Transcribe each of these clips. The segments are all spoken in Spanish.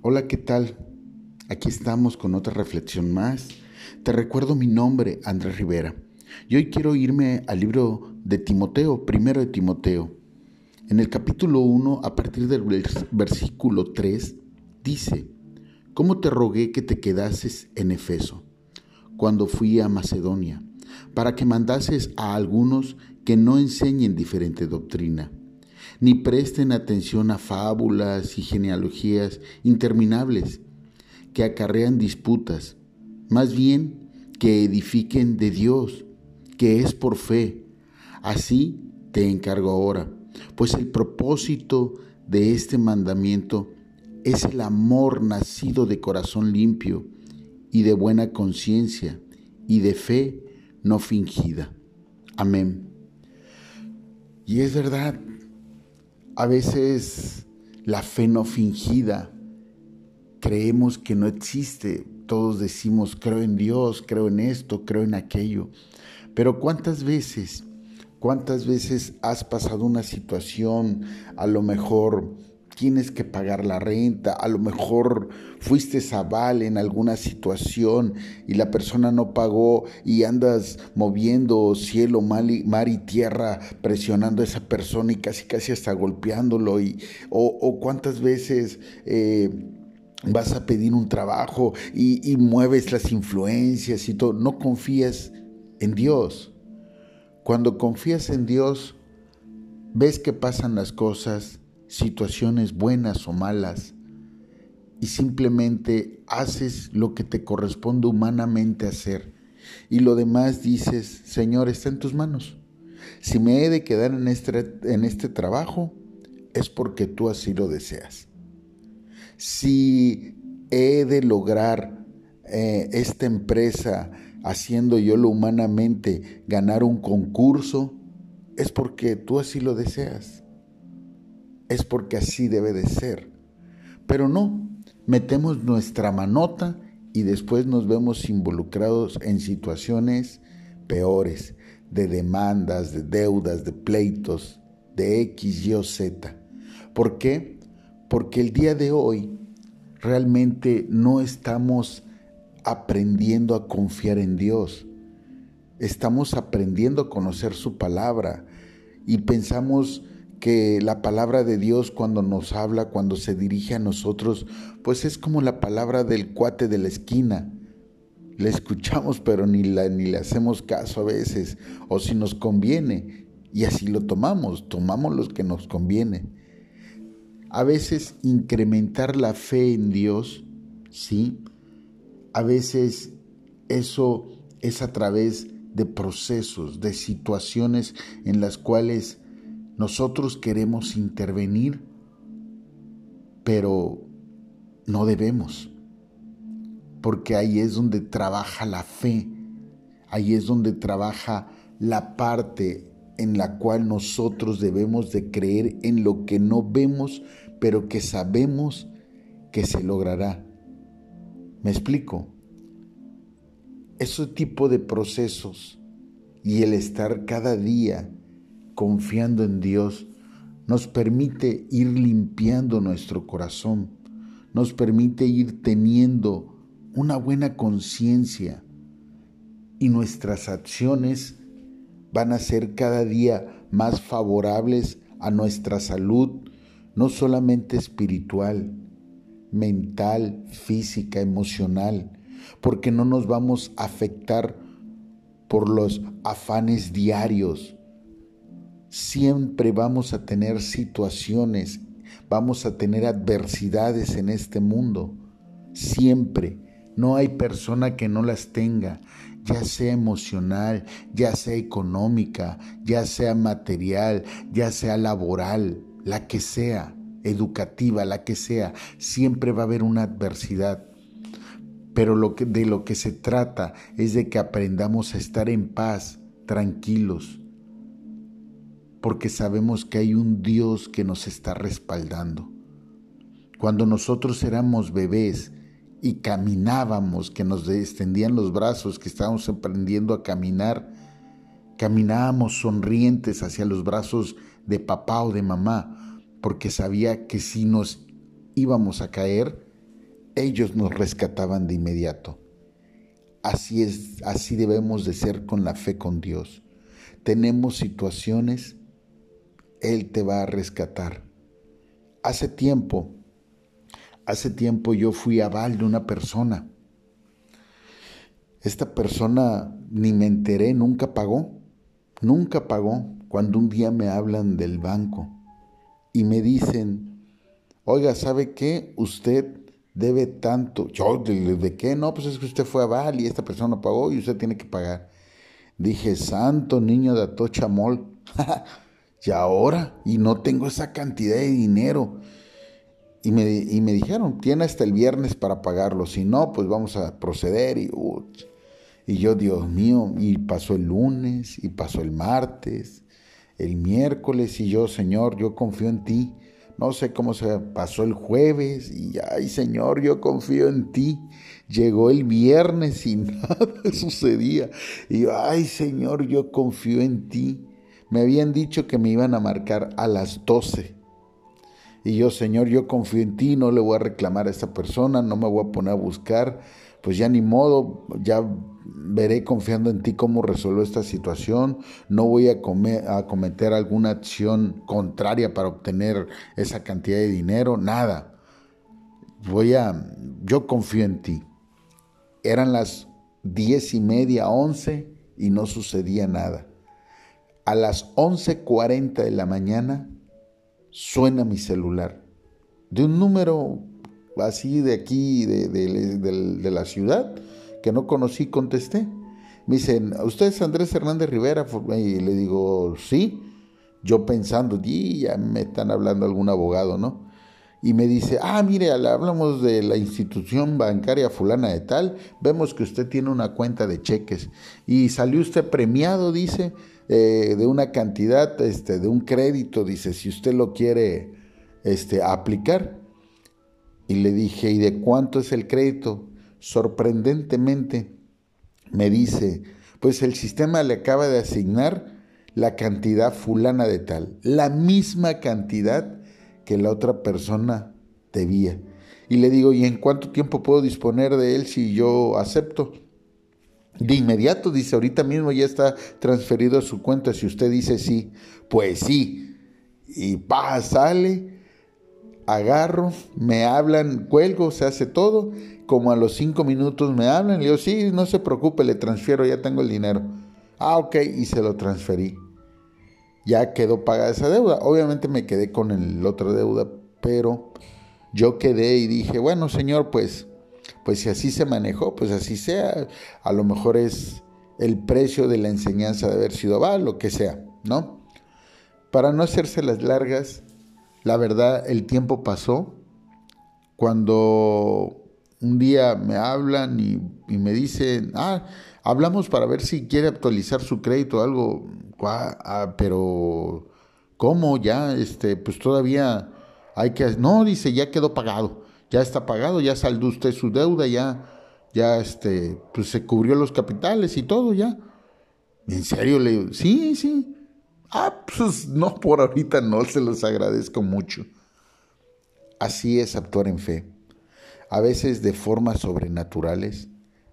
Hola, ¿qué tal? Aquí estamos con otra reflexión más. Te recuerdo mi nombre, Andrés Rivera. Y hoy quiero irme al libro de Timoteo, primero de Timoteo. En el capítulo 1, a partir del versículo 3, dice, ¿Cómo te rogué que te quedases en Efeso cuando fui a Macedonia, para que mandases a algunos que no enseñen diferente doctrina? Ni presten atención a fábulas y genealogías interminables que acarrean disputas, más bien que edifiquen de Dios, que es por fe. Así te encargo ahora, pues el propósito de este mandamiento es el amor nacido de corazón limpio y de buena conciencia y de fe no fingida. Amén. Y es verdad, a veces la fe no fingida, creemos que no existe. Todos decimos, creo en Dios, creo en esto, creo en aquello. Pero ¿cuántas veces, cuántas veces has pasado una situación, a lo mejor tienes que pagar la renta, a lo mejor fuiste aval en alguna situación y la persona no pagó y andas moviendo cielo, mar y tierra, presionando a esa persona y casi casi hasta golpeándolo. Y, o, cuántas veces... Eh, vas a pedir un trabajo y, y mueves las influencias y todo, no confías en Dios. Cuando confías en Dios, ves que pasan las cosas situaciones buenas o malas y simplemente haces lo que te corresponde humanamente hacer y lo demás dices, Señor, está en tus manos. Si me he de quedar en este, en este trabajo, es porque tú así lo deseas. Si he de lograr eh, esta empresa haciendo yo lo humanamente, ganar un concurso, es porque tú así lo deseas es porque así debe de ser. Pero no, metemos nuestra manota y después nos vemos involucrados en situaciones peores, de demandas, de deudas, de pleitos, de X, Y o Z. ¿Por qué? Porque el día de hoy realmente no estamos aprendiendo a confiar en Dios. Estamos aprendiendo a conocer su palabra y pensamos que la palabra de Dios cuando nos habla, cuando se dirige a nosotros, pues es como la palabra del cuate de la esquina. Le escuchamos pero ni, la, ni le hacemos caso a veces, o si nos conviene, y así lo tomamos, tomamos lo que nos conviene. A veces incrementar la fe en Dios, ¿sí? A veces eso es a través de procesos, de situaciones en las cuales nosotros queremos intervenir, pero no debemos, porque ahí es donde trabaja la fe, ahí es donde trabaja la parte en la cual nosotros debemos de creer en lo que no vemos, pero que sabemos que se logrará. ¿Me explico? Ese tipo de procesos y el estar cada día confiando en Dios, nos permite ir limpiando nuestro corazón, nos permite ir teniendo una buena conciencia y nuestras acciones van a ser cada día más favorables a nuestra salud, no solamente espiritual, mental, física, emocional, porque no nos vamos a afectar por los afanes diarios, Siempre vamos a tener situaciones, vamos a tener adversidades en este mundo. Siempre. No hay persona que no las tenga, ya sea emocional, ya sea económica, ya sea material, ya sea laboral, la que sea, educativa, la que sea, siempre va a haber una adversidad. Pero de lo que se trata es de que aprendamos a estar en paz, tranquilos, porque sabemos que hay un Dios que nos está respaldando. Cuando nosotros éramos bebés y caminábamos, que nos extendían los brazos, que estábamos aprendiendo a caminar, caminábamos sonrientes hacia los brazos de papá o de mamá, porque sabía que si nos íbamos a caer, ellos nos rescataban de inmediato. Así es, así debemos de ser con la fe con Dios. Tenemos situaciones, Él te va a rescatar. Hace tiempo, hace tiempo yo fui a Val de una persona. Esta persona ni me enteré, nunca pagó, nunca pagó. Cuando un día me hablan del banco y me dicen, oiga, ¿sabe qué? Usted debe tanto. Yo, ¿de, qué? No, pues es que usted fue a Val y esta persona pagó y usted tiene que pagar. Dije, santo niño de Atochamol. y ahora, y no tengo esa cantidad de dinero. Y me, y me, dijeron, tiene hasta el viernes para pagarlo, si no, pues vamos a proceder. Y, y yo, Dios mío, y pasó el lunes, y pasó el martes, el miércoles, y yo, Señor, yo confío en ti. No sé cómo se pasó el jueves, y ay, Señor, yo confío en ti. Llegó el viernes y nada sucedía. Y ay, Señor, yo confío en ti. Me habían dicho que me iban a marcar a las 12. Y yo, Señor, yo confío en ti, no le voy a reclamar a esta persona, no me voy a poner a buscar, pues ya ni modo, ya veré confiando en ti cómo resuelvo esta situación, no voy a, a cometer alguna acción contraria para obtener esa cantidad de dinero, nada. Voy a, yo confío en ti. Eran las diez y media, once, y no sucedía nada. A las 11.40 de la mañana suena mi celular. De un número así de aquí, de, de, la ciudad, que no conocí, contesté. Me dicen, ¿usted es Andrés Hernández Rivera? Y le digo, sí. Yo pensando, y ya me están hablando algún abogado, ¿no? Y me dice, ah, mire, hablamos de la institución bancaria fulana de tal, vemos que usted tiene una cuenta de cheques y salió usted premiado, dice, eh, de una cantidad, este, de un crédito, dice, si usted lo quiere este, aplicar. Y le dije, ¿y de cuánto es el crédito? Sorprendentemente me dice, pues el sistema le acaba de asignar la cantidad fulana de tal, la misma cantidad que la otra persona debía. Y le digo, ¿y en cuánto tiempo puedo disponer de él si yo acepto? De inmediato dice, ahorita mismo ya está transferido a su cuenta. Si usted dice sí, pues sí. Y pa, sale, agarro, me hablan, cuelgo, se hace todo. Como a los cinco minutos me hablan, le digo, sí, no se preocupe, le transfiero, ya tengo el dinero. Ah, ok, y se lo transferí. Ya quedó pagada esa deuda. Obviamente me quedé con el otro deuda, pero yo quedé y dije, bueno, señor, pues pues si así se manejó, pues así sea. A lo mejor es el precio de la enseñanza de haber sido va, lo que sea, ¿no? Para no hacerse las largas, la verdad, el tiempo pasó. Cuando un día me hablan y, me dicen, ah, hablamos para ver si quiere actualizar su crédito o algo, ah, pero ¿cómo? Ya, este, pues todavía hay que, no, dice, ya quedó pagado ya está pagado, ya saldó usted su deuda, ya, ya este, pues se cubrió los capitales y todo, ya. ¿En serio? Le digo, sí, sí. Ah, pues no, por ahorita no, se los agradezco mucho. Así es actuar en fe. A veces de formas sobrenaturales,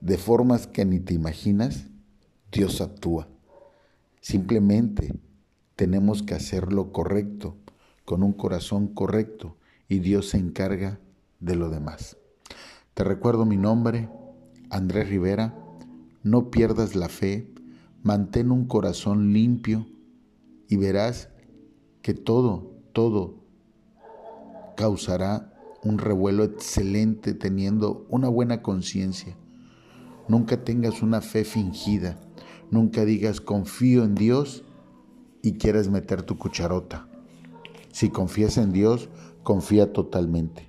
de formas que ni te imaginas, Dios actúa. Simplemente tenemos que hacer lo correcto, con un corazón correcto, y Dios se encarga de lo demás. Te recuerdo mi nombre, Andrés Rivera. No pierdas la fe, mantén un corazón limpio y verás que todo, todo causará un revuelo excelente teniendo una buena conciencia. Nunca tengas una fe fingida, nunca digas confío en Dios y quieres meter tu cucharota. Si confías en Dios, confía totalmente.